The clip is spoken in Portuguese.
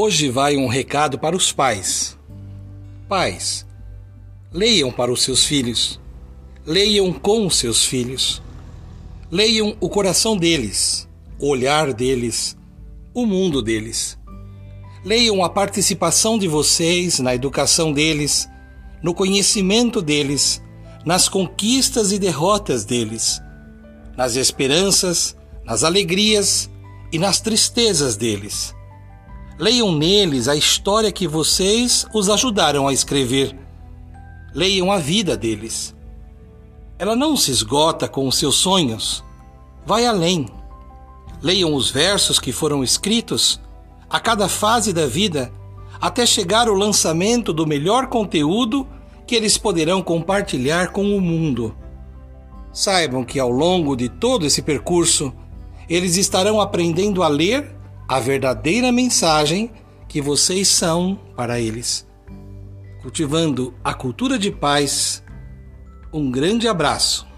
Hoje vai um recado para os pais. Pais, leiam para os seus filhos. Leiam com os seus filhos. Leiam o coração deles, o olhar deles, o mundo deles. Leiam a participação de vocês na educação deles, no conhecimento deles, nas conquistas e derrotas deles, nas esperanças, nas alegrias e nas tristezas deles Leiam neles a história que vocês os ajudaram a escrever. Leiam a vida deles. Ela não se esgota com os seus sonhos. Vai além. Leiam os versos que foram escritos a cada fase da vida até chegar o lançamento do melhor conteúdo que eles poderão compartilhar com o mundo. Saibam que ao longo de todo esse percurso, eles estarão aprendendo a ler a verdadeira mensagem que vocês são para eles. Cultivando a cultura de paz, um grande abraço